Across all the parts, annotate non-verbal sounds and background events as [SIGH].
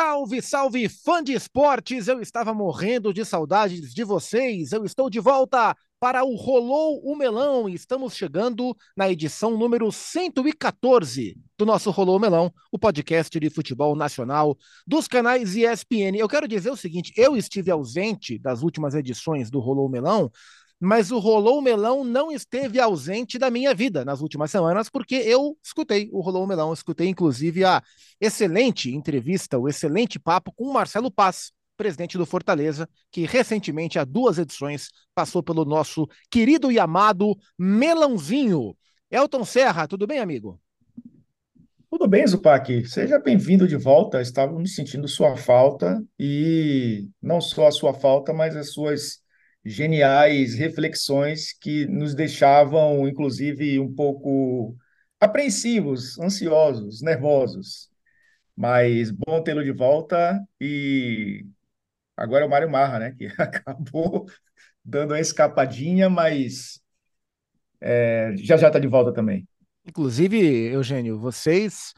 Salve, salve, fã de esportes! Eu estava morrendo de saudades de vocês. Eu estou de volta para o Rolou o Melão estamos chegando na edição número 114 do nosso Rolou o Melão, o podcast de futebol nacional dos canais ESPN. Eu quero dizer o seguinte: eu estive ausente das últimas edições do Rolou o Melão mas o Rolou Melão não esteve ausente da minha vida nas últimas semanas, porque eu escutei o Rolou Melão, escutei inclusive a excelente entrevista, o excelente papo com o Marcelo Paz, presidente do Fortaleza, que recentemente, há duas edições, passou pelo nosso querido e amado Melãozinho. Elton Serra, tudo bem, amigo? Tudo bem, Zupac. Seja bem-vindo de volta. Estávamos sentindo sua falta e não só a sua falta, mas as suas geniais reflexões que nos deixavam, inclusive, um pouco apreensivos, ansiosos, nervosos. Mas bom tê-lo de volta e agora é o Mário Marra, né? Que [LAUGHS] acabou dando uma escapadinha, mas é, já já está de volta também. Inclusive, Eugênio, vocês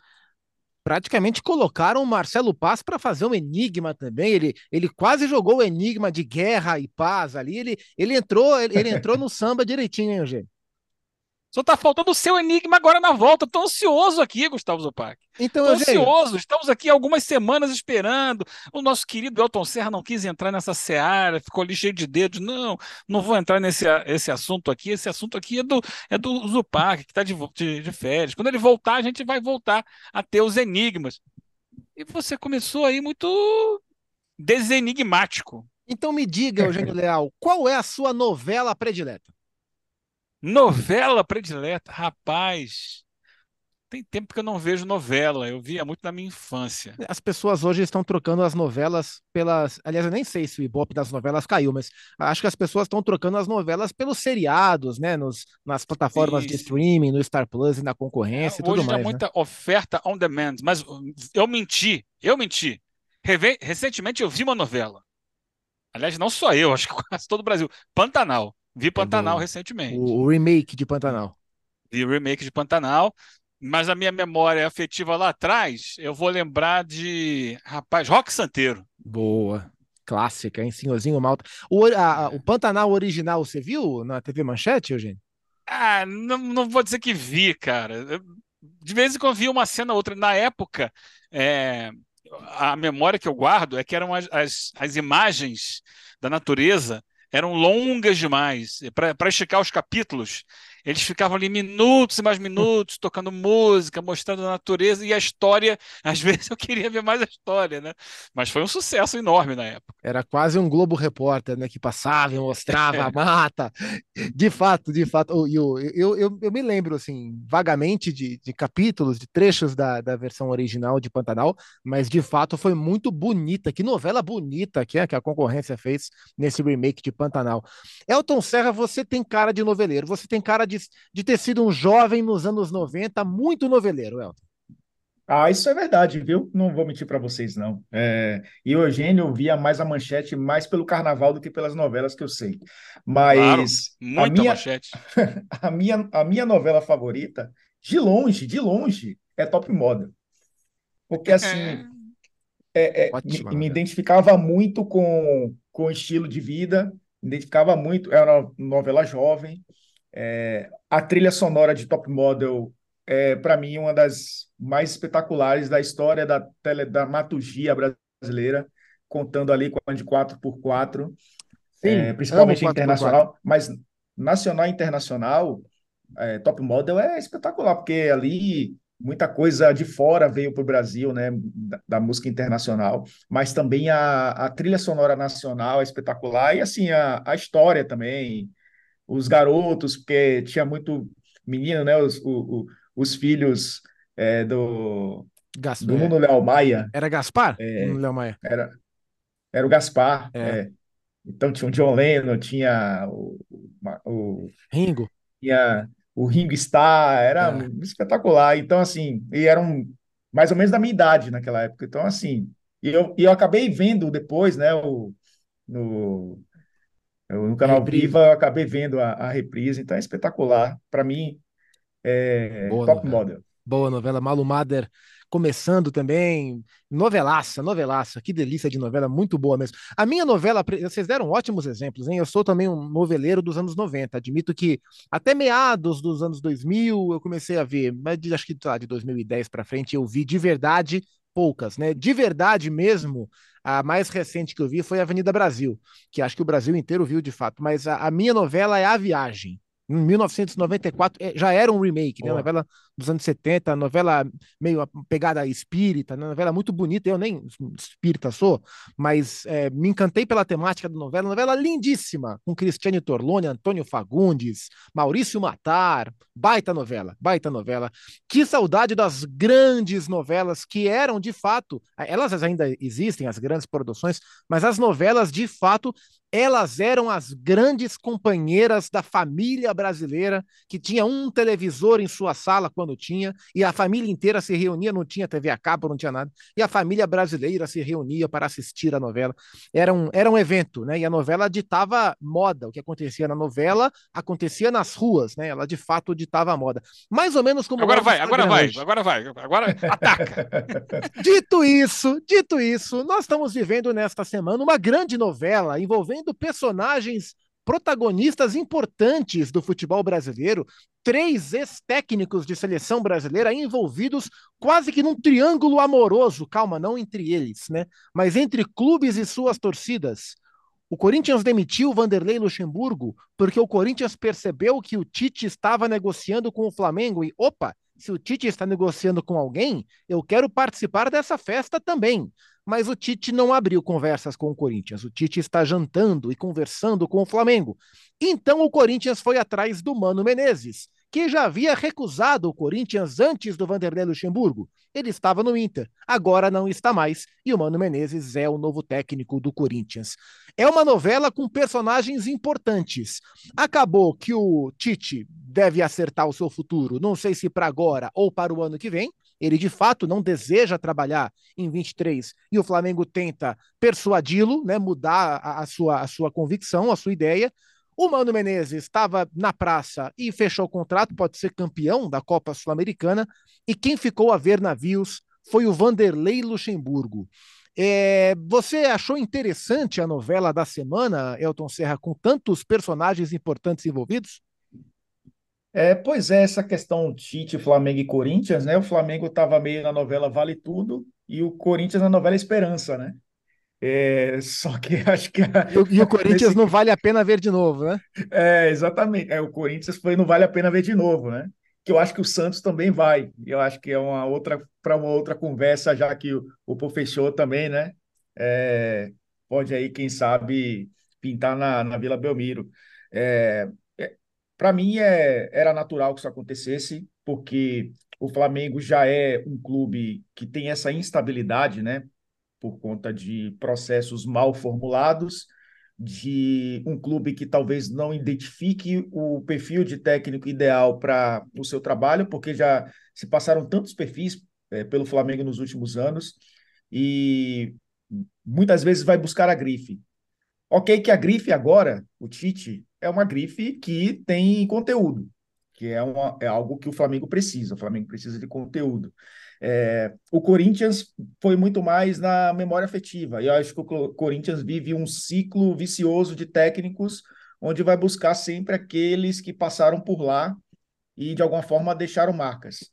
praticamente colocaram o Marcelo Paz para fazer um enigma também. Ele, ele quase jogou o enigma de guerra e paz ali. Ele, ele entrou, ele, ele entrou no [LAUGHS] samba direitinho, hein, Eugênio? Só tá faltando o seu enigma agora na volta. Tô ansioso aqui, Gustavo Zupac. Então, Tô ansioso. Estamos aqui algumas semanas esperando. O nosso querido Elton Serra não quis entrar nessa seara, ficou ali cheio de dedos. Não, não vou entrar nesse esse assunto aqui. Esse assunto aqui é do, é do Zupac, que está de, de, de férias. Quando ele voltar, a gente vai voltar a ter os enigmas. E você começou aí muito desenigmático. Então me diga, Eugênio Leal, qual é a sua novela predileta? Novela predileta, rapaz. Tem tempo que eu não vejo novela, eu via muito na minha infância. As pessoas hoje estão trocando as novelas pelas. Aliás, eu nem sei se o Ibope das novelas caiu, mas acho que as pessoas estão trocando as novelas pelos seriados, né? Nos, nas plataformas Isso. de streaming, no Star Plus e na concorrência é, e tudo hoje mais. Hoje né? muita oferta on demand, mas eu menti, eu menti. Recentemente eu vi uma novela. Aliás, não só eu, [LAUGHS] acho que quase todo o Brasil. Pantanal. Vi Pantanal do, recentemente. O, o, remake de Pantanal. Vi o remake de Pantanal, mas a minha memória afetiva lá atrás, eu vou lembrar de, rapaz, Rock Santeiro. Boa. Clássica, hein? Senhorzinho Malta. O, a, o Pantanal original, você viu na TV Manchete, Eugênio? Ah, não, não vou dizer que vi, cara. De vez em quando vi uma cena ou outra. Na época, é, a memória que eu guardo é que eram as, as, as imagens da natureza eram longas demais. Para esticar os capítulos, eles ficavam ali minutos e mais minutos, tocando música, mostrando a natureza e a história. Às [LAUGHS] vezes eu queria ver mais a história, né? Mas foi um sucesso enorme na época. Era quase um Globo Repórter, né? Que passava e mostrava a [LAUGHS] mata. De fato, de fato. Eu, eu, eu, eu me lembro, assim, vagamente de, de capítulos, de trechos da, da versão original de Pantanal, mas de fato foi muito bonita. Que novela bonita que, é, que a concorrência fez nesse remake de Pantanal. Elton Serra, você tem cara de noveleiro, você tem cara de, de ter sido um jovem nos anos 90, muito noveleiro, Elton. Ah, isso é verdade, viu? Não vou mentir para vocês, não. É, e o Eugênio via mais a manchete mais pelo carnaval do que pelas novelas que eu sei. Mas claro, muita a minha, manchete. [LAUGHS] a, minha, a minha novela favorita, de longe, de longe, é Top Model. Porque assim, é, é, me, me, identificava muito com, com o estilo de vida, me identificava muito, era uma novela jovem, é, a trilha sonora de Top Model é, para mim, uma das mais espetaculares da história da teledramaturgia brasileira, contando ali com a de 4x4, Sim, é, principalmente internacional, mas nacional e internacional, é, Top Model é espetacular, porque ali muita coisa de fora veio para o Brasil, né, da, da, música internacional, mas também a, a trilha sonora nacional é espetacular, e assim, a, a história também, os garotos, porque tinha muito menino, né? Os, o, o, os filhos é, do, Gaspar, do Nuno Léo Maia. Era Gaspar? É, Nuno Léo Maia. Era, era o Gaspar. É. é. Então tinha o John Lennon, tinha o, o Ringo. Tinha o Ringo Starr, era é. espetacular. Então, assim, e eram mais ou menos da minha idade naquela época. Então, assim, e eu, e eu acabei vendo depois, né, o, no, eu, no canal reprise. Viva eu acabei vendo a, a reprise, então é espetacular. Para mim, é Boa, top model. Boa novela, Malu Mader começando também. Novelaça, novelaça, que delícia de novela, muito boa mesmo. A minha novela, vocês deram ótimos exemplos, hein? Eu sou também um noveleiro dos anos 90. Admito que até meados dos anos 2000 eu comecei a ver, mas acho que tá, de 2010 para frente eu vi de verdade poucas, né? De verdade mesmo, a mais recente que eu vi foi Avenida Brasil, que acho que o Brasil inteiro viu de fato, mas a, a minha novela é A Viagem. Em 1994 é, já era um remake, né? Novela dos anos 70, novela meio pegada espírita, né? novela muito bonita. Eu nem espírita sou, mas é, me encantei pela temática da novela. Novela lindíssima, com Cristiane Torlone, Antônio Fagundes, Maurício Matar. Baita novela, baita novela. Que saudade das grandes novelas que eram de fato, elas ainda existem, as grandes produções, mas as novelas de fato elas eram as grandes companheiras da família brasileira, que tinha um televisor em sua sala quando tinha, e a família inteira se reunia, não tinha TV a cabo, não tinha nada, e a família brasileira se reunia para assistir a novela. Era um, era um evento, né? E a novela ditava moda. O que acontecia na novela acontecia nas ruas, né? Ela de fato ditava moda. Mais ou menos como. Agora vai, agora vai, agora vai, agora ataca. [LAUGHS] dito isso, dito isso, nós estamos vivendo nesta semana uma grande novela envolvendo envolvendo personagens protagonistas importantes do futebol brasileiro, três ex-técnicos de seleção brasileira envolvidos quase que num triângulo amoroso, calma, não entre eles, né? Mas entre clubes e suas torcidas. O Corinthians demitiu Vanderlei Luxemburgo porque o Corinthians percebeu que o Tite estava negociando com o Flamengo e, opa, se o Tite está negociando com alguém, eu quero participar dessa festa também mas o Tite não abriu conversas com o Corinthians. O Tite está jantando e conversando com o Flamengo. Então o Corinthians foi atrás do Mano Menezes, que já havia recusado o Corinthians antes do Vanderlei Luxemburgo. Ele estava no Inter, agora não está mais, e o Mano Menezes é o novo técnico do Corinthians. É uma novela com personagens importantes. Acabou que o Tite deve acertar o seu futuro, não sei se para agora ou para o ano que vem, ele de fato não deseja trabalhar em 23 e o Flamengo tenta persuadi-lo, né, mudar a, a, sua, a sua convicção, a sua ideia. O Mano Menezes estava na praça e fechou o contrato, pode ser campeão da Copa Sul-Americana, e quem ficou a ver navios foi o Vanderlei Luxemburgo. É, você achou interessante a novela da semana, Elton Serra, com tantos personagens importantes envolvidos? É, pois é, essa questão Tite, Flamengo e Corinthians, né? O Flamengo estava meio na novela Vale Tudo e o Corinthians na novela Esperança, né? É, só que [LAUGHS] acho que. A, e, o, Corinthians nesse... não vale a pena ver de novo, né? É, exatamente. É, o Corinthians foi não vale a pena ver de novo, né? Que eu acho que o Santos também vai. Eu acho que é uma outra para uma outra conversa, já que o, o professor também, né? É, pode aí, quem sabe, pintar na, na Vila Belmiro. É, para mim, é, era natural que isso acontecesse, porque o Flamengo já é um clube que tem essa instabilidade, né? Por conta de processos mal formulados, de um clube que talvez não identifique o perfil de técnico ideal para o seu trabalho, porque já se passaram tantos perfis é, pelo Flamengo nos últimos anos, e muitas vezes vai buscar a grife. Ok, que a grife agora, o Tite, é uma grife que tem conteúdo, que é, uma, é algo que o Flamengo precisa. O Flamengo precisa de conteúdo. É, o Corinthians foi muito mais na memória afetiva. E eu acho que o Corinthians vive um ciclo vicioso de técnicos, onde vai buscar sempre aqueles que passaram por lá e de alguma forma deixaram marcas.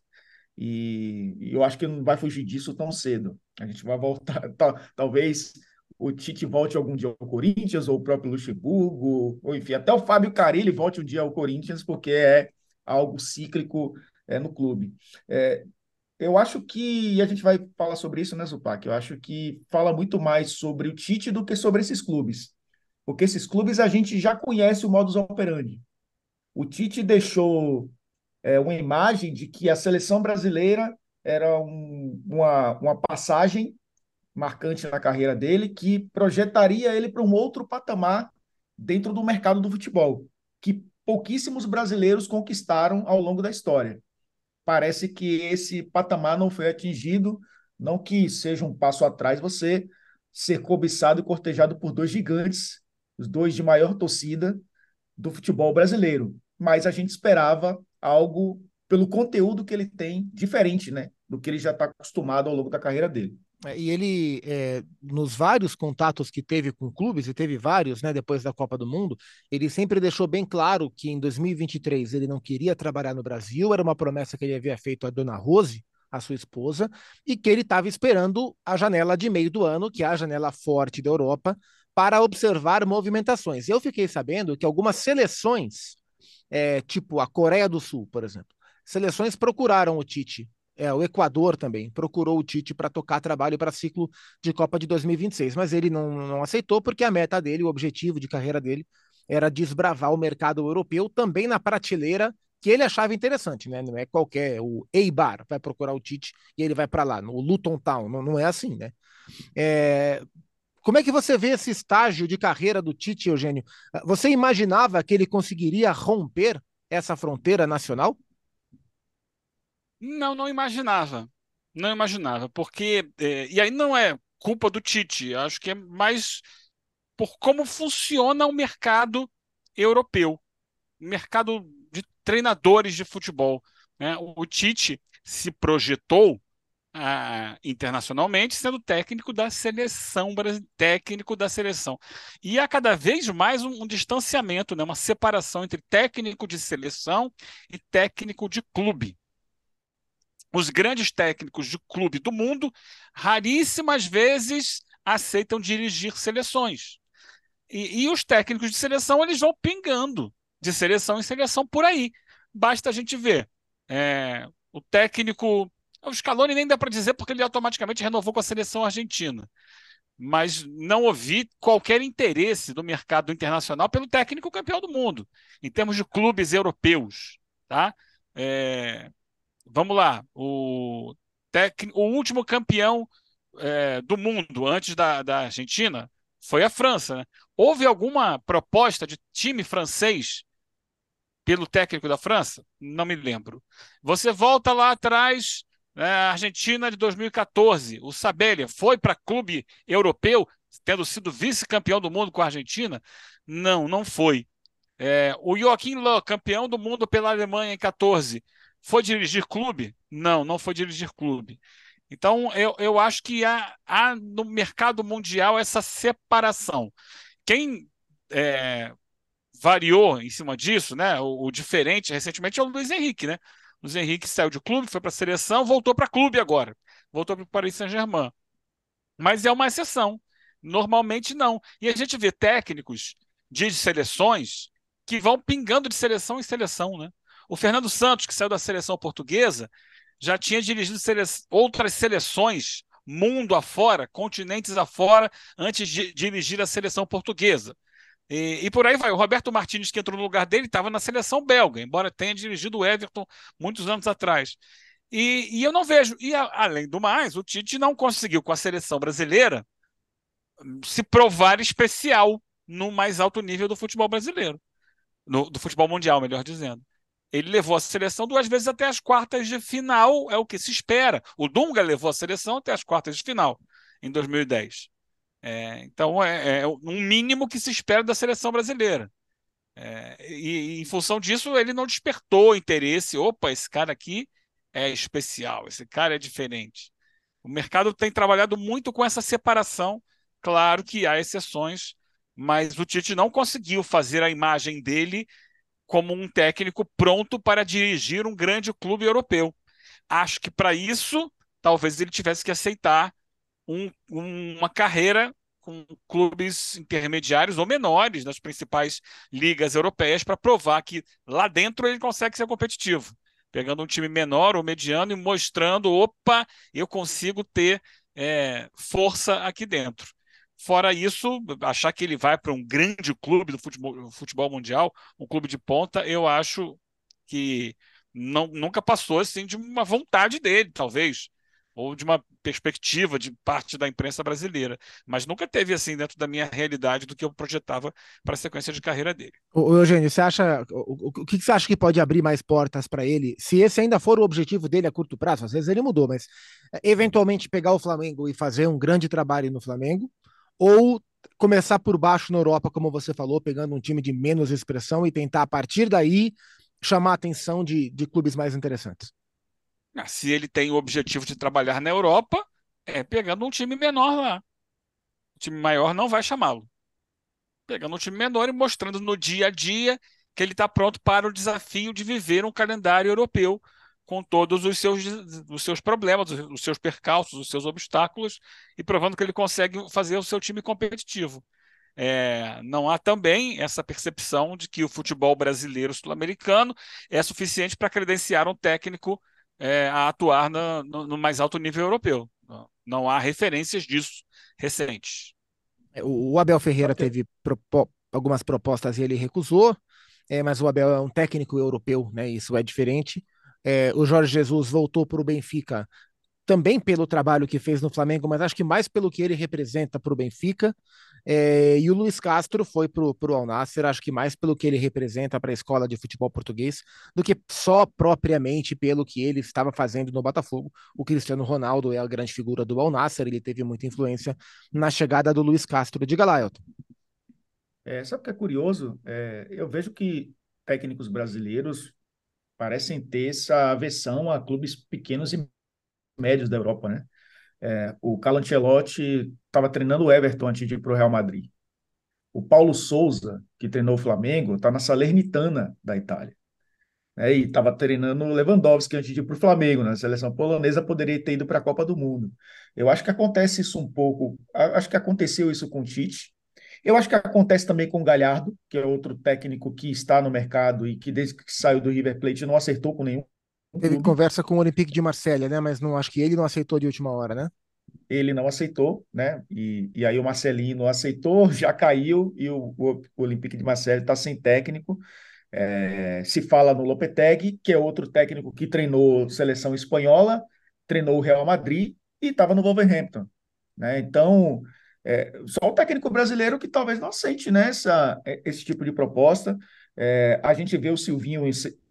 E, e eu acho que não vai fugir disso tão cedo. A gente vai voltar, [LAUGHS] talvez o Tite volte algum dia ao Corinthians, ou o próprio Luxemburgo, ou enfim, até o Fábio Carilli volte um dia ao Corinthians, porque é algo cíclico é, no clube. É, eu acho que a gente vai falar sobre isso, né, Zupac? Eu acho que fala muito mais sobre o Tite do que sobre esses clubes. Porque esses clubes a gente já conhece o modus operandi. O Tite deixou é, uma imagem de que a seleção brasileira era um, uma, uma passagem marcante na carreira dele, que projetaria ele para um outro patamar dentro do mercado do futebol, que pouquíssimos brasileiros conquistaram ao longo da história. Parece que esse patamar não foi atingido, não que seja um passo atrás você ser cobiçado e cortejado por dois gigantes, os dois de maior torcida do futebol brasileiro. Mas a gente esperava algo pelo conteúdo que ele tem, diferente né, do que ele já está acostumado ao longo da carreira dele. É, e ele, é, nos vários contatos que teve com clubes, e teve vários, né, depois da Copa do Mundo, ele sempre deixou bem claro que em 2023 ele não queria trabalhar no Brasil, era uma promessa que ele havia feito à dona Rose, a sua esposa, e que ele estava esperando a janela de meio do ano, que é a janela forte da Europa, para observar movimentações. Eu fiquei sabendo que algumas seleções, é, tipo a Coreia do Sul, por exemplo, seleções procuraram o Tite é, o Equador também procurou o Tite para tocar trabalho para ciclo de Copa de 2026, mas ele não, não aceitou porque a meta dele, o objetivo de carreira dele, era desbravar o mercado europeu também na prateleira que ele achava interessante, né? Não é qualquer o Eibar vai procurar o Tite e ele vai para lá, no Luton Town, não, não é assim, né? É... Como é que você vê esse estágio de carreira do Tite, Eugênio? Você imaginava que ele conseguiria romper essa fronteira nacional? Não, não imaginava. Não imaginava, porque. É, e aí não é culpa do Tite, acho que é mais por como funciona o mercado europeu o mercado de treinadores de futebol. Né? O, Tite se projetou ah, internacionalmente sendo técnico da seleção, técnico da seleção. E há cada vez mais um, um distanciamento, né? uma separação entre técnico de seleção e técnico de clube os grandes técnicos de clube do mundo raríssimas vezes aceitam dirigir seleções. E, e, os técnicos de seleção eles vão pingando de seleção em seleção por aí. Basta a gente ver. É, o técnico. O Scaloni nem dá para dizer porque ele automaticamente renovou com a seleção argentina. Mas não ouvi qualquer interesse do mercado internacional pelo técnico campeão do mundo, em termos de clubes europeus. Tá? É, vamos lá, o, tec, o último campeão é, do mundo antes da, da Argentina foi a França. Né? Houve alguma proposta de time francês pelo técnico da França? Não me lembro. Você volta lá atrás, né, a Argentina de 2014, o Sabelha foi para clube europeu, tendo sido vice-campeão do mundo com a Argentina? Não, não foi. É, o Joaquim Löw, campeão do mundo pela Alemanha em 14, foi dirigir clube? Não, não foi dirigir clube. Então, eu, eu acho que há, há no mercado mundial essa separação. Quem é, variou em cima disso, né? O, o, diferente recentemente é o Luiz Henrique, né? Luiz Henrique saiu de clube, foi para a seleção, voltou para clube agora. Voltou para o Paris Saint-Germain. Mas é uma exceção. Normalmente não. E a gente vê técnicos de seleções que vão pingando de seleção em seleção, né? O Fernando Santos, que saiu da seleção portuguesa, já tinha dirigido sele... outras seleções, mundo afora, continentes afora, antes de dirigir a seleção portuguesa. E, e, por aí vai. O Roberto Martins, que entrou no lugar dele, estava na seleção belga, embora tenha dirigido o Everton muitos anos atrás. E, e eu não vejo. E a, além do mais, o Tite não conseguiu, com a seleção brasileira, se provar especial no mais alto nível do futebol brasileiro. No, do futebol mundial, melhor dizendo. Ele levou a seleção duas vezes até as quartas de final, é o que se espera. O Dunga levou a seleção até as quartas de final, em 2010. É, então, é, é, um mínimo que se espera da seleção brasileira. É, e, em função disso, ele não despertou interesse. Opa, esse cara aqui é especial, esse cara é diferente. O mercado tem trabalhado muito com essa separação. Claro que há exceções, mas o Tite não conseguiu fazer a imagem dele como um técnico pronto para dirigir um grande clube europeu. Acho que para isso, talvez ele tivesse que aceitar um, uma carreira com clubes intermediários ou menores nas principais ligas europeias para provar que lá dentro ele consegue ser competitivo. Pegando um time menor ou mediano e mostrando, opa, eu consigo ter é, força aqui dentro. Fora isso, achar que ele vai para um grande clube do futebol, futebol, mundial, um clube de ponta, eu acho que não, nunca passou assim de uma vontade dele, talvez, ou de uma perspectiva de parte da imprensa brasileira, mas nunca teve assim dentro da minha realidade do que eu projetava para a sequência de carreira dele. O Eugênio, você acha o, o, o que você acha que pode abrir mais portas para ele, se esse ainda for o objetivo dele a curto prazo? Às vezes ele mudou, mas eventualmente pegar o Flamengo e fazer um grande trabalho no Flamengo, ou começar por baixo na Europa, como você falou, pegando um time de menos expressão e tentar a partir daí chamar a atenção de, de clubes mais interessantes? Ah, se ele tem o objetivo de trabalhar na Europa, é pegando um time menor lá. O time maior não vai chamá-lo. Pegando um time menor e mostrando no dia a dia que ele está pronto para o desafio de viver um calendário europeu com todos os seus, os seus problemas, os seus percalços, os seus obstáculos, e provando que ele consegue fazer o seu time competitivo. É, não há também essa percepção de que o futebol brasileiro sul-americano é suficiente para credenciar um técnico é, a atuar no, no, mais alto nível europeu. Não, não há referências disso recentes. É, o Abel Ferreira teve propo algumas propostas e ele recusou, é, mas o Abel é um técnico europeu, né? Isso é diferente. É, o Jorge Jesus voltou para o Benfica também pelo trabalho que fez no Flamengo, mas acho que mais pelo que ele representa para o Benfica. É, e o Luiz Castro foi para o Al Nasser, acho que mais pelo que ele representa para a escola de futebol português, do que só propriamente pelo que ele estava fazendo no Botafogo. O Cristiano Ronaldo é a grande figura do Al Nasser, ele teve muita influência na chegada do Luiz Castro. Diga lá, Elton. É, sabe o que é curioso? É, eu vejo que técnicos brasileiros parecem ter essa aversão a clubes pequenos e médios da Europa, né? É, o Carlo estava treinando o Everton antes de ir para o Real Madrid. O Paulo Souza, que treinou o Flamengo, está na Salernitana da Itália. É, e estava treinando o Lewandowski antes de ir para o Flamengo, na seleção polonesa, poderia ter ido para a Copa do Mundo. Eu acho que acontece isso um pouco, acho que aconteceu isso com o Tite, eu acho que acontece também com o Galhardo, que é outro técnico que está no mercado e que desde que saiu do River Plate não acertou com nenhum. Ele conversa com o Olympique de Marselha, né? Mas não acho que ele não aceitou de última hora, né? Ele não aceitou, né? E, e aí o Marcelinho não aceitou, [LAUGHS] já caiu e o, o, o Olympique de Marselha está sem técnico. É, se fala no Lopetegui, que é outro técnico que treinou seleção espanhola, treinou o Real Madrid e estava no Wolverhampton. Né? Então, é, só o técnico brasileiro que talvez não aceite né, essa, é, esse tipo de proposta. É, a gente vê o Silvinho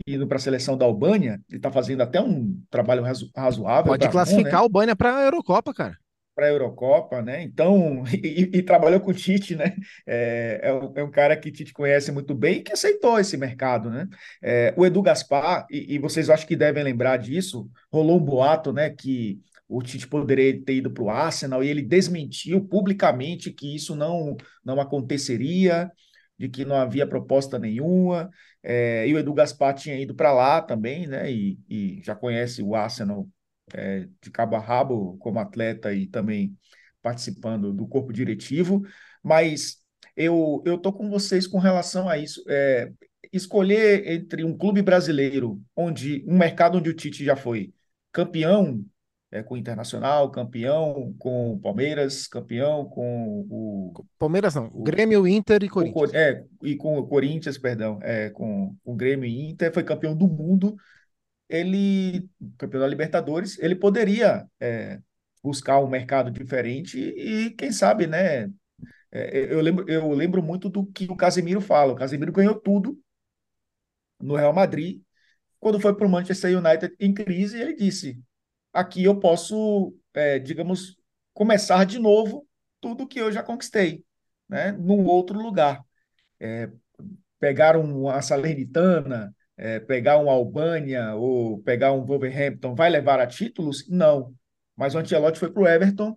indo para a seleção da Albânia, ele está fazendo até um trabalho razo razoável. Pode classificar né? a Albânia para a Eurocopa, cara. Para a Eurocopa, né? Então, [LAUGHS] e, e, trabalhou com o Tite, né? É, é, um, é, um, cara que Tite conhece muito bem e que aceitou esse mercado, né? É, o Edu Gaspar, e, e vocês acho que devem lembrar disso, rolou um boato, né? Que o Tite poderia ter ido para o Arsenal e ele desmentiu publicamente que isso não, não aconteceria, de que não havia proposta nenhuma. É, e o Edu Gaspar tinha ido para lá também, né? E, e, já conhece o Arsenal é, de cabo a rabo como atleta e também participando do corpo diretivo. Mas eu eu tô com vocês com relação a isso. É, escolher entre um clube brasileiro, onde um mercado onde o Tite já foi campeão é, com o Internacional, campeão com o Palmeiras, campeão com o. Palmeiras não, o, Grêmio, Inter e Corinthians. O, é, e com o Corinthians, perdão, é, com o Grêmio e Inter, foi campeão do mundo. Ele, campeão da Libertadores, ele poderia é, buscar um mercado diferente e, quem sabe, né? É, eu, lembro, eu lembro muito do que o Casemiro fala. O Casemiro ganhou tudo no Real Madrid. Quando foi para o Manchester United em crise, ele disse: aqui eu posso, é, digamos, começar de novo tudo que eu já conquistei, né, num outro lugar. É, pegar uma Salernitana, é, pegar um Albânia ou pegar um Wolverhampton vai levar a títulos? Não. Mas o Ancelotti foi para o Everton,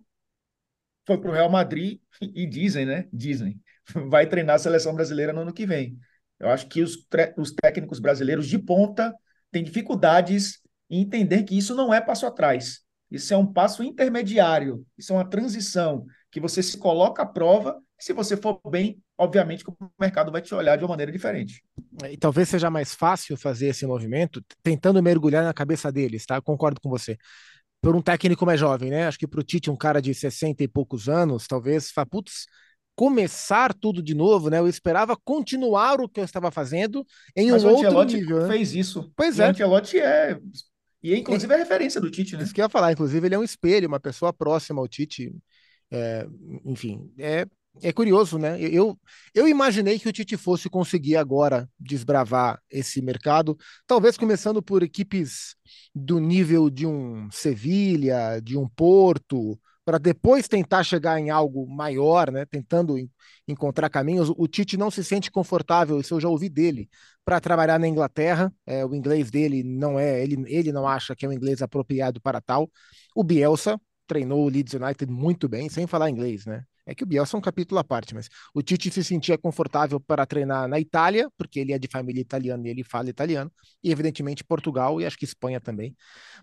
foi para o Real Madrid e dizem, né? Dizem, [LAUGHS] vai treinar a seleção brasileira no ano que vem. Eu acho que os, os técnicos brasileiros de ponta têm dificuldades e entender que isso não é passo atrás. Isso é um passo intermediário, isso é uma transição que você se coloca à prova. Se você for bem, obviamente que o mercado vai te olhar de uma maneira diferente. E talvez seja mais fácil fazer esse movimento tentando mergulhar na cabeça deles, tá? concordo com você. Por um técnico mais jovem, né? Acho que para o Tite, um cara de 60 e poucos anos, talvez, fala, putz, começar tudo de novo, né? Eu esperava continuar o que eu estava fazendo em Mas um outro nível. Né? fez isso. Pois e é. O Ancelotti é e inclusive é referência do Tite, né? Isso que eu ia falar, inclusive ele é um espelho, uma pessoa próxima ao Tite. É, enfim, é, é curioso, né? Eu, eu imaginei que o Tite fosse conseguir agora desbravar esse mercado, talvez começando por equipes do nível de um Sevilha, de um Porto, para depois tentar chegar em algo maior, né? Tentando encontrar caminhos. O Tite não se sente confortável, isso eu já ouvi dele, para trabalhar na Inglaterra. É, o inglês dele não é, ele, ele não acha que é um inglês apropriado para tal. O Bielsa treinou o Leeds United muito bem, sem falar inglês, né? É que o Bielsa é um capítulo à parte, mas o Tite se sentia confortável para treinar na Itália, porque ele é de família italiana e ele fala italiano, e evidentemente Portugal e acho que Espanha também.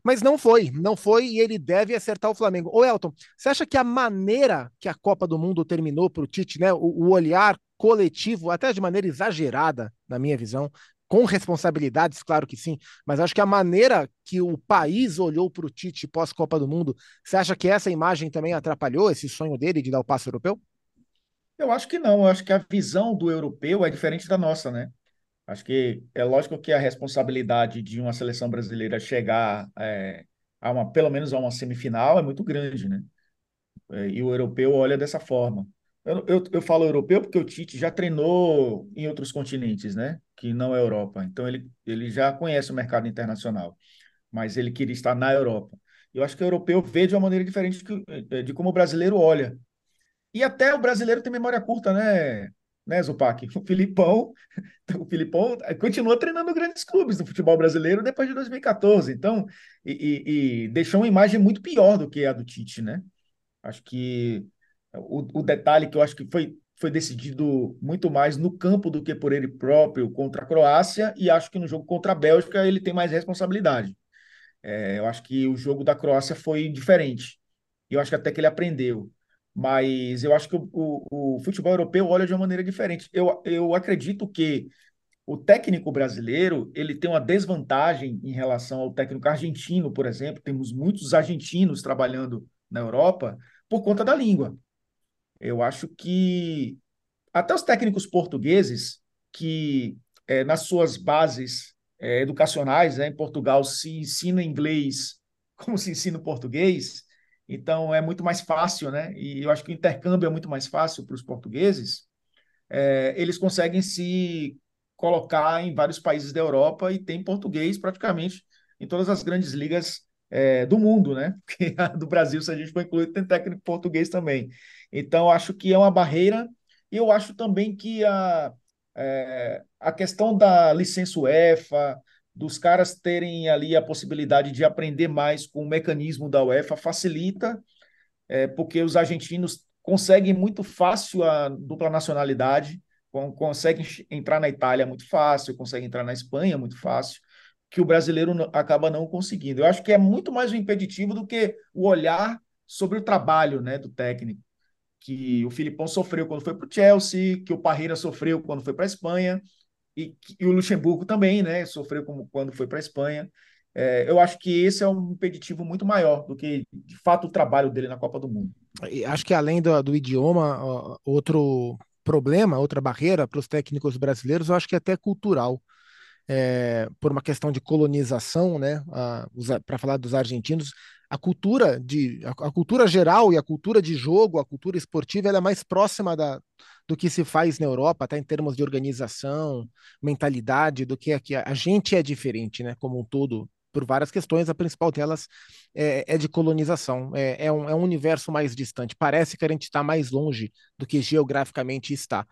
Mas não foi, não foi e ele deve acertar o Flamengo. Ô Elton, você acha que a maneira que a Copa do Mundo terminou para o Tite, né, o, o olhar coletivo, até de maneira exagerada, na minha visão, com responsabilidades, claro que sim, mas acho que a maneira que o país olhou para o Tite pós-Copa do Mundo, você acha que essa imagem também atrapalhou esse sonho dele de dar o passo europeu? Eu acho que não, eu acho que a visão do europeu é diferente da nossa, né? Acho que é lógico que a responsabilidade de uma seleção brasileira chegar é, a uma, pelo menos a uma semifinal é muito grande, né? É, e o europeu olha dessa forma. Eu, eu, eu, falo europeu porque o Tite já treinou em outros continentes, né? Que não é Europa. Então ele, ele já conhece o mercado internacional, mas ele queria estar na Europa. Eu acho que o europeu vê de uma maneira diferente de, eh, de como o brasileiro olha. E até o brasileiro tem memória curta, né, né, Zupac? O Filipão, [LAUGHS] o Filipão continua treinando grandes clubes do futebol brasileiro depois de 2014. Então, e, e, e deixou uma imagem muito pior do que a do Tite, né? Acho que o, o detalhe que eu acho que foi, foi decidido muito mais no campo do que por ele próprio contra a Croácia, e acho que no jogo contra a Bélgica ele tem mais responsabilidade. É, eu acho que o jogo da Croácia foi diferente. E eu acho que até que ele aprendeu. Mas eu acho que o, o, o, futebol europeu olha de uma maneira diferente. Eu, eu acredito que o técnico brasileiro ele tem uma desvantagem em relação ao técnico argentino, por exemplo. Temos muitos argentinos trabalhando na Europa por conta da língua. Eu acho que até os técnicos portugueses, que é, nas suas bases é, educacionais, né, em Portugal se ensina inglês [LAUGHS] como se ensina português, então é muito mais fácil, né? E eu acho que o intercâmbio é muito mais fácil para os portugueses. É, eles conseguem se colocar em vários países da Europa e tem português praticamente em todas as grandes ligas é, do mundo, né? [LAUGHS] Porque a do Brasil, se a gente for incluir, tem técnico português também. Então, acho que é uma barreira. E eu acho também que a, é, a questão da licença UEFA, dos caras terem ali a possibilidade de aprender mais com o mecanismo da UEFA, facilita, é, porque os argentinos conseguem muito fácil a dupla nacionalidade, conseguem entrar na Itália muito fácil, conseguem entrar na Espanha muito fácil que o brasileiro acaba não conseguindo. Eu acho que é muito mais um impeditivo do que o olhar sobre o trabalho né, do técnico. Que o Filipão sofreu quando foi para o Chelsea, que o Parreira sofreu quando foi para a Espanha, e, e, o Luxemburgo também né, sofreu como, quando foi para a Espanha. É, eu acho que esse é um impeditivo muito maior do que, de fato, o trabalho dele na Copa do Mundo. Acho que além do, do idioma, outro problema, outra barreira para os técnicos brasileiros, eu acho que é até cultural é, por uma questão de colonização, né, para falar dos argentinos, a cultura de a, a, cultura geral e a cultura de jogo, a cultura esportiva, ela é mais próxima da, do que se faz na Europa, até em termos de organização, mentalidade, do que aqui. A gente é diferente, né, como um todo, por várias questões, a principal delas é, é de colonização. É, é, um, é um universo mais distante. Parece que a gente está mais longe do que geograficamente está.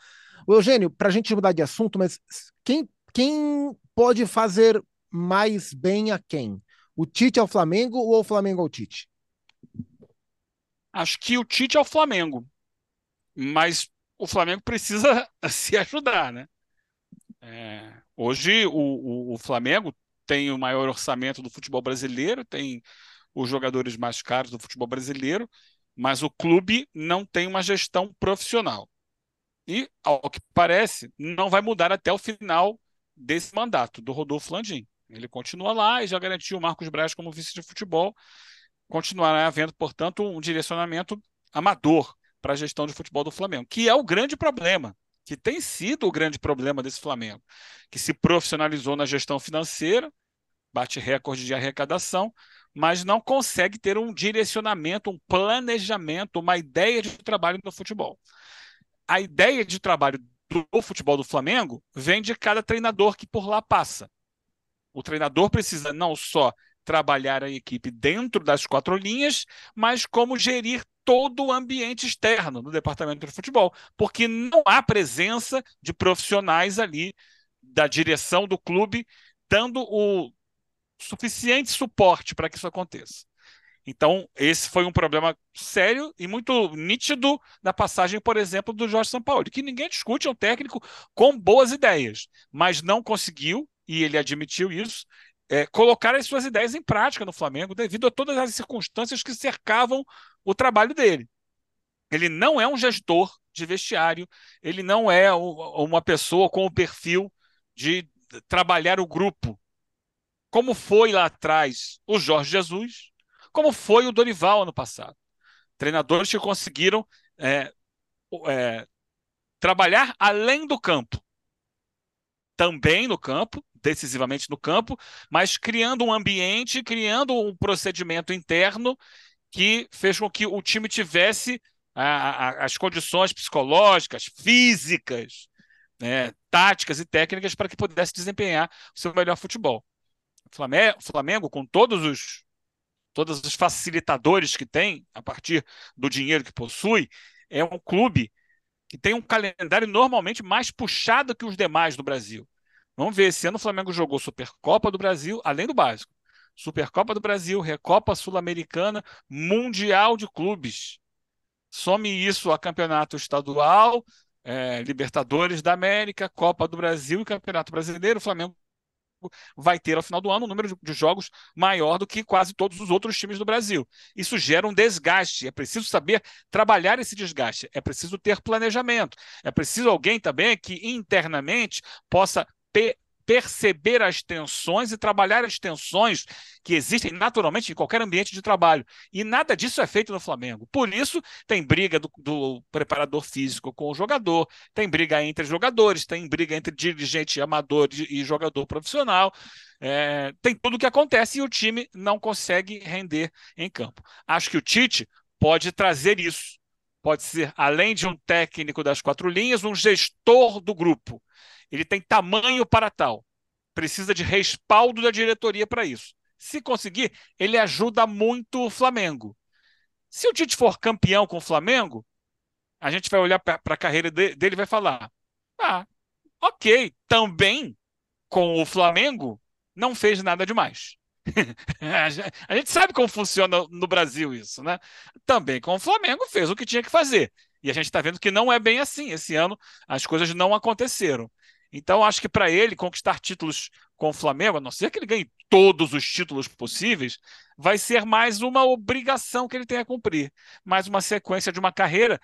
O Eugênio, para a gente mudar de assunto, mas quem quem pode fazer mais bem a quem? O Tite ao Flamengo ou o Flamengo ao Tite? Acho que o Tite é o Flamengo, mas o Flamengo precisa [LAUGHS] se ajudar, né? É, hoje o, o, o, Flamengo tem o maior orçamento do futebol brasileiro, tem os jogadores mais caros do futebol brasileiro, mas o clube não tem uma gestão profissional. E, ao que parece, não vai mudar até o final desse mandato do Rodolfo Landim. Ele continua lá e já garantiu o Marcos Braz como vice de futebol. Continuará havendo, portanto, um direcionamento amador para a gestão de futebol do Flamengo, que é o grande problema, que tem sido o grande problema desse Flamengo, que se profissionalizou na gestão financeira, bate recorde de arrecadação, mas não consegue ter um direcionamento, um planejamento, uma ideia de trabalho no futebol. A ideia de trabalho do futebol do Flamengo vem de cada treinador que por lá passa. O treinador precisa não só trabalhar a equipe dentro das quatro linhas, mas como gerir todo o ambiente externo do departamento de futebol, porque não há presença de profissionais ali da direção do clube dando o suficiente suporte para que isso aconteça. Então, esse foi um problema sério e muito nítido na passagem, por exemplo, do Jorge Sampaoli, que ninguém discute, é um técnico com boas ideias, mas não conseguiu, e ele admitiu isso, é, colocar as suas ideias em prática no Flamengo devido a todas as circunstâncias que cercavam o trabalho dele. Ele não é um gestor de vestiário, ele não é uma pessoa com o perfil de trabalhar o grupo, como foi lá atrás o Jorge Jesus, como foi o Dorival ano passado. Treinadores que conseguiram é, é, trabalhar além do campo, também no campo, decisivamente no campo, mas criando um ambiente, criando um procedimento interno que fez com que o time tivesse a, a, as condições psicológicas, físicas, né, táticas e técnicas para que pudesse desempenhar o seu melhor futebol. O Flamengo, Flamengo, com todos os todos os facilitadores que tem a partir do dinheiro que possui, é um clube que tem um calendário normalmente mais puxado que os demais do Brasil. Vamos ver, esse ano o Flamengo jogou Supercopa do Brasil, além do básico. Supercopa do Brasil, Recopa Sul-Americana, Mundial de Clubes. Some isso a campeonato estadual, é, Libertadores da América, Copa do Brasil e Campeonato Brasileiro. O Flamengo vai ter ao final do ano um número de jogos maior do que quase todos os outros times do Brasil. Isso gera um desgaste. É preciso saber trabalhar esse desgaste. É preciso ter planejamento. É preciso alguém também que internamente possa perceber as tensões e trabalhar as tensões que existem naturalmente em qualquer ambiente de trabalho. E nada disso é feito no Flamengo. Por isso, tem briga do, do preparador físico com o jogador, tem briga entre jogadores, tem briga entre dirigente amador e jogador profissional. É, tem tudo o que acontece e o time não consegue render em campo. Acho que o Tite pode trazer isso. Pode ser, além de um técnico das quatro linhas, um gestor do grupo ele tem tamanho para tal. Precisa de respaldo da diretoria para isso. Se conseguir, ele ajuda muito o Flamengo. Se o Tite for campeão com o Flamengo, a gente vai olhar para a carreira dele e vai falar: ah, ok, também com o Flamengo não fez nada demais. [LAUGHS] a gente sabe como funciona no Brasil isso, né? Também com o Flamengo fez o que tinha que fazer. E a gente está vendo que não é bem assim. Esse ano as coisas não aconteceram. Então, acho que para ele conquistar títulos com o Flamengo, a não ser que ele ganhe todos os títulos possíveis, vai ser mais uma obrigação que ele tem a cumprir, mais uma sequência de uma carreira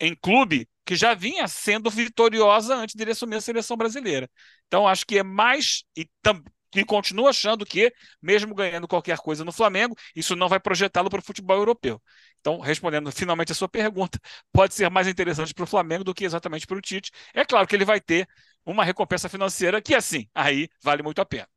em clube que já vinha sendo vitoriosa antes de ele assumir a seleção brasileira. Então, acho que é mais e, e continuo achando que, mesmo ganhando qualquer coisa no Flamengo, isso não vai projetá-lo para o futebol europeu. Então, respondendo finalmente a sua pergunta, [LAUGHS] pode ser mais interessante para o Flamengo do que exatamente para o Tite. É claro que ele vai ter uma recompensa financeira que, assim, aí vale muito a pena.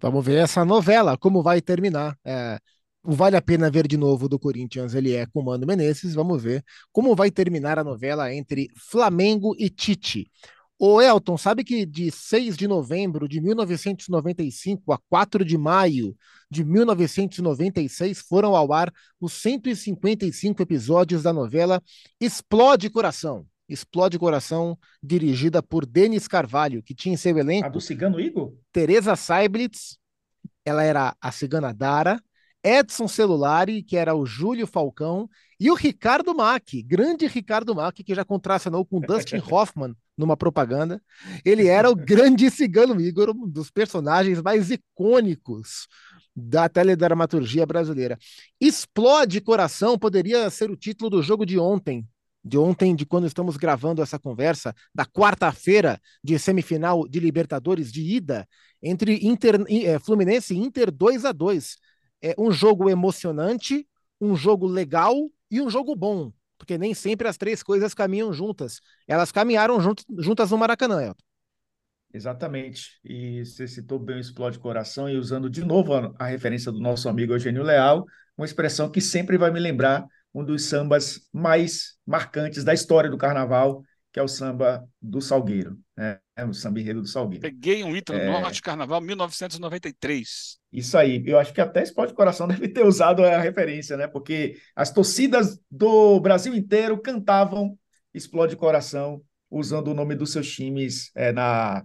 Vamos ver essa novela, como vai terminar. É, o Vale a Pena Ver de Novo do Corinthians, ele é com Mano Menezes. Vamos ver como vai terminar a novela entre Flamengo e Tite. O Elton, sabe que de 6 de novembro de 1995 a 4 de maio de 1996 foram ao ar os 155 episódios da novela Explode Coração. Explode Coração, dirigida por Denis Carvalho, que tinha em seu elenco. A do Cigano Igor? Teresa Seiblitz, ela era a cigana Dara, Edson Celulari, que era o Júlio Falcão, e o Ricardo Mack, grande Ricardo Mack, que já contracenou com Dustin [LAUGHS] Hoffman numa propaganda. Ele era o [LAUGHS] grande cigano Igor, um dos personagens mais icônicos da teledramaturgia brasileira. Explode Coração poderia ser o título do jogo de ontem, de ontem, de quando estamos gravando essa conversa, da quarta-feira de semifinal de Libertadores de ida, entre Inter, é, Fluminense e Inter 2 a 2 É um jogo emocionante, um jogo legal e um jogo bom, porque nem sempre as três coisas caminham juntas. Elas caminharam juntas, juntas no Maracanã, Elton. Exatamente. E você citou bem o Explode Coração e usando de novo a, a referência do nosso amigo Eugênio Leal, uma expressão que sempre vai me lembrar um dos sambas mais marcantes da história do carnaval, que é o samba do Salgueiro, né? É o samba enredo do Salgueiro. Peguei um item é... Norte Carnaval 1993. Isso aí. Eu acho que até Esporte Coração [LAUGHS] deve ter usado a referência, né? Porque as torcidas do Brasil inteiro cantavam Explode Coração usando o nome dos seus times é, na,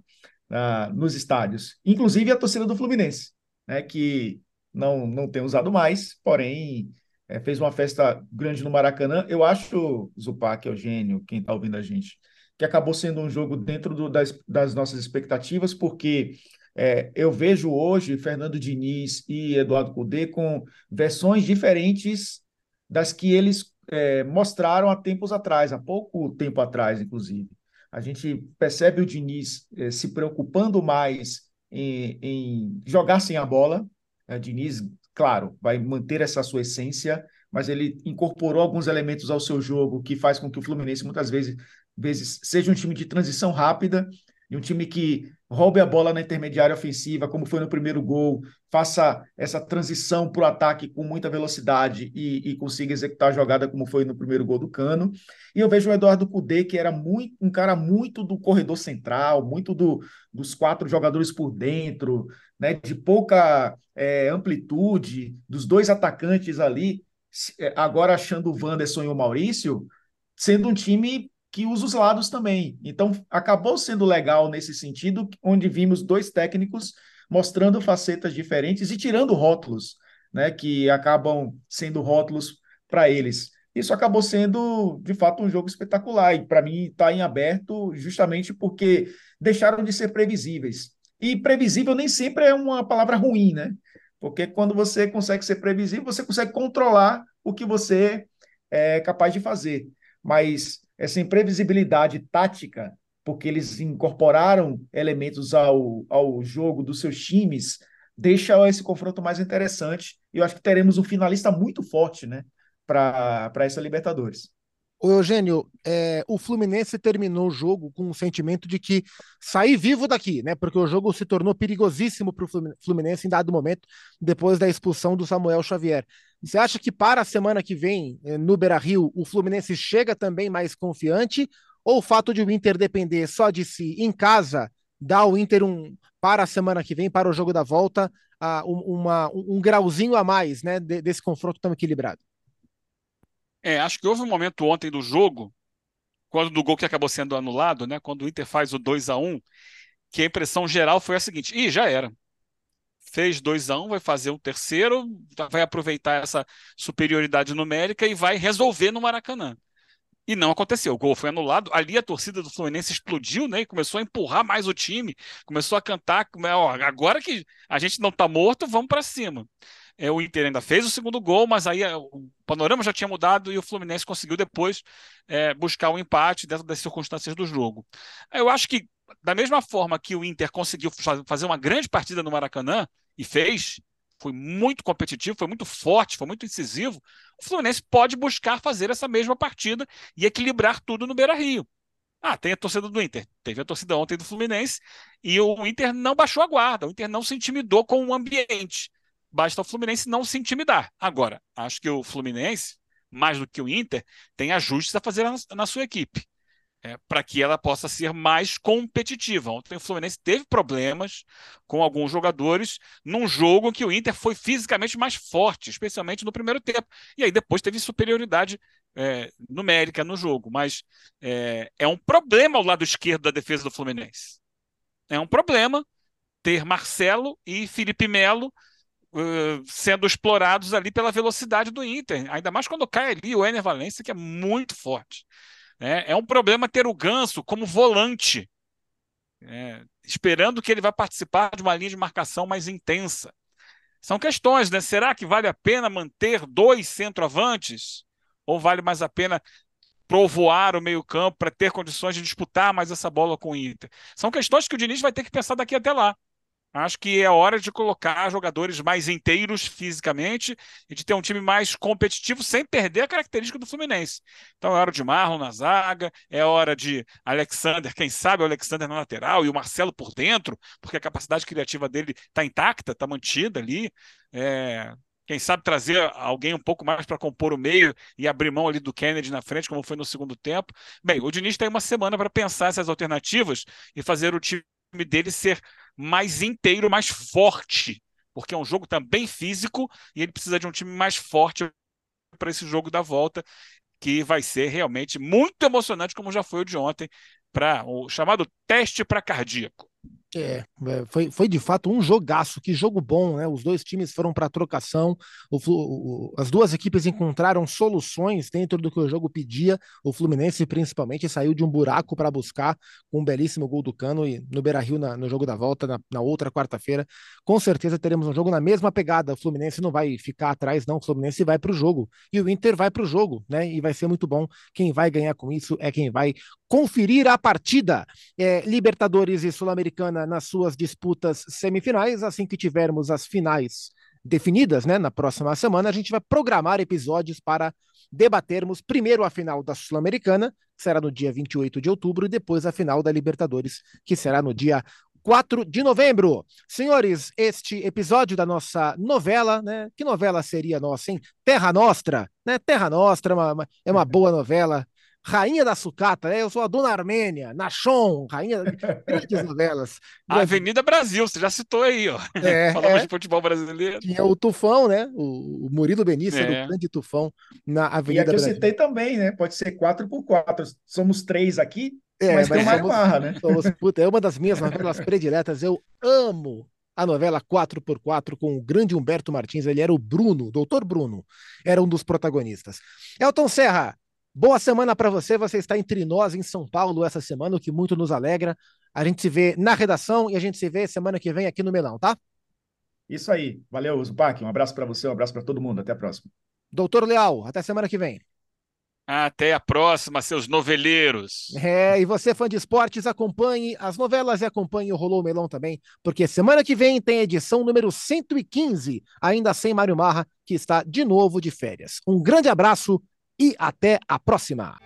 na, nos estádios. Inclusive a torcida do Fluminense, né? Que não, não tem usado mais, porém é, fez uma festa grande no Maracanã. Eu acho, Zupac, Eugênio, quem está ouvindo a gente, que acabou sendo um jogo dentro do, das, das nossas expectativas, porque é, eu vejo hoje Fernando Diniz e Eduardo Cudê com versões diferentes das que eles é, mostraram há tempos atrás, há pouco tempo atrás, inclusive. A gente percebe o Diniz é, se preocupando mais em, em, jogar sem a bola. O Diniz, claro, vai manter essa sua essência, mas ele incorporou alguns elementos ao seu jogo que faz com que o Fluminense muitas vezes, vezes seja um time de transição rápida e um time que roube a bola na intermediária ofensiva, como foi no primeiro gol, faça essa transição para o ataque com muita velocidade e, e, consiga executar a jogada como foi no primeiro gol do Cano. E eu vejo o Eduardo Cudê, que era muito, um cara muito do corredor central, muito do, dos quatro jogadores por dentro, né, de pouca é, amplitude, dos dois atacantes ali, é, agora achando o Wanderson e o Maurício, sendo um time que usa os lados também. Então, acabou sendo legal nesse sentido, onde vimos dois técnicos mostrando facetas diferentes e tirando rótulos, né, que acabam sendo rótulos para eles. Isso acabou sendo, de fato, um jogo espetacular e, para mim, está em aberto justamente porque deixaram de ser previsíveis. E previsível nem sempre é uma palavra ruim, né? Porque quando você consegue ser previsível, você consegue controlar o que você é capaz de fazer. Mas essa imprevisibilidade tática, porque eles incorporaram elementos ao, ao jogo dos seus times, deixa esse confronto mais interessante. E eu acho que teremos um finalista muito forte né, para essa Libertadores. O Eugênio, é, o Fluminense terminou o jogo com o sentimento de que sair vivo daqui, né? Porque o jogo se tornou perigosíssimo para o Fluminense em dado momento, depois da expulsão do Samuel Xavier. Você acha que para a semana que vem, é, no Beira Rio, o Fluminense chega também mais confiante? Ou o fato de o Inter depender só de si em casa dá ao Inter um, para a semana que vem, para o jogo da volta, uh, uma, um, um grauzinho a mais né, desse confronto tão equilibrado? É, acho que houve um momento ontem do jogo, quando do gol que acabou sendo anulado, né? Quando o Inter faz o 2 a 1 que a impressão geral foi a seguinte: ih, já era. Fez 2 a 1 vai fazer um terceiro, vai aproveitar essa superioridade numérica e vai resolver no Maracanã. E não aconteceu. O gol foi anulado. Ali a torcida do Fluminense explodiu, né? E começou a empurrar mais o time, começou a cantar. Ó, agora que a gente não está morto, vamos para cima. É, o Inter ainda fez o segundo gol, mas aí é, o panorama já tinha mudado e o Fluminense conseguiu depois é, buscar o um empate dentro das circunstâncias do jogo. Eu acho que, da mesma forma que o Inter conseguiu fazer uma grande partida no Maracanã, e fez, foi muito competitivo, foi muito forte, foi muito incisivo, o Fluminense pode buscar fazer essa mesma partida e equilibrar tudo no Beira Rio. Ah, tem a torcida do Inter. Teve a torcida ontem do Fluminense e o Inter não baixou a guarda, o Inter não se intimidou com o ambiente basta o Fluminense não se intimidar. Agora, acho que o Fluminense, mais do que o Inter, tem ajustes a fazer na, sua equipe. É, para que ela possa ser mais competitiva. Ontem o Fluminense teve problemas com alguns jogadores num jogo em que o Inter foi fisicamente mais forte, especialmente no primeiro tempo. E aí depois teve superioridade é, numérica no jogo. Mas é, é um problema ao lado esquerdo da defesa do Fluminense. É um problema ter Marcelo e Felipe Melo sendo explorados ali pela velocidade do Inter, ainda mais quando cai ali o Ener Valencia, que é muito forte. É, é um problema ter o Ganso como volante, é, esperando que ele vai participar de uma linha de marcação mais intensa. São questões, né? Será que vale a pena manter dois centroavantes? Ou vale mais a pena provoar o meio-campo para ter condições de disputar mais essa bola com o Inter? São questões que o Diniz vai ter que pensar daqui até lá. Acho que é hora de colocar jogadores mais inteiros fisicamente e de ter um time mais competitivo sem perder a característica do Fluminense. Então é hora de Marlon na zaga, é hora de Alexander, quem sabe o Alexander na lateral e o Marcelo por dentro, porque a capacidade criativa dele está intacta, está mantida ali. É, quem sabe trazer alguém um pouco mais para compor o meio e abrir mão ali do Kennedy na frente, como foi no segundo tempo. Bem, o Diniz tem uma semana para pensar essas alternativas e fazer o time dele ser mais inteiro, mais forte porque é um jogo também físico e ele precisa de um time mais forte para esse jogo da volta, que vai ser realmente muito emocionante, como já foi o de ontem, para o chamado teste para cardíaco. É, é, foi, foi de fato um jogaço, que jogo bom, né? Os dois times foram para trocação, o, o, as duas equipes encontraram soluções dentro do que o jogo pedia. O Fluminense, principalmente, saiu de um buraco para buscar com um belíssimo gol do Cano e no Beira Rio, na, no jogo da volta, na, na outra quarta-feira. Com certeza teremos um jogo na mesma pegada. O Fluminense não vai ficar atrás, não. O Fluminense vai para o jogo e o Inter vai para o jogo, né? E vai ser muito bom. Quem vai ganhar com isso é quem vai conferir a partida. É, Libertadores e Sul-Americana nas suas disputas semifinais. Assim que tivermos as finais definidas, né, na próxima semana, a gente vai programar episódios para debatermos primeiro a final da Sul-Americana, que será no dia 28 de outubro, e depois a final da Libertadores, que será no dia 4 de novembro. Senhores, este episódio da nossa novela, né? Que novela seria nossa, hein? Terra Nostra, né? Terra Nostra é uma, é uma [LAUGHS] boa novela Rainha da Sucata, né? eu sou a Dona Armênia, Nachon, rainha de [LAUGHS] grandes novelas. A Avenida Brasil, você já citou aí, ó. É, [LAUGHS] Falamos é. de futebol brasileiro. Tinha o Tufão, né? O, o Murilo Benício, é. o grande Tufão na Avenida Brasil. E aqui eu citei também, né? Pode ser 4 por 4 Somos três aqui, é, mas, mas tem mais barra, né? Somos, [LAUGHS] puta, é uma das minhas novelas prediletas. Eu amo a novela 4x4 com o grande Humberto Martins. Ele era o Bruno, doutor Bruno, era um dos protagonistas. Elton Serra, Boa semana para você. Você está entre nós em São Paulo essa semana, o que muito nos alegra. A gente se vê na redação e a gente se vê semana que vem aqui no Melão, tá? Isso aí. Valeu, Zupac. Um abraço para você, um abraço para todo mundo. Até a próxima. Doutor Leal, até semana que vem. Até a próxima, seus noveleiros. É, e você, fã de esportes, acompanhe as novelas e acompanhe o Rolou Melão também, porque semana que vem tem edição número 115, ainda sem Mário Marra, que está de novo de férias. Um grande abraço e até a próxima!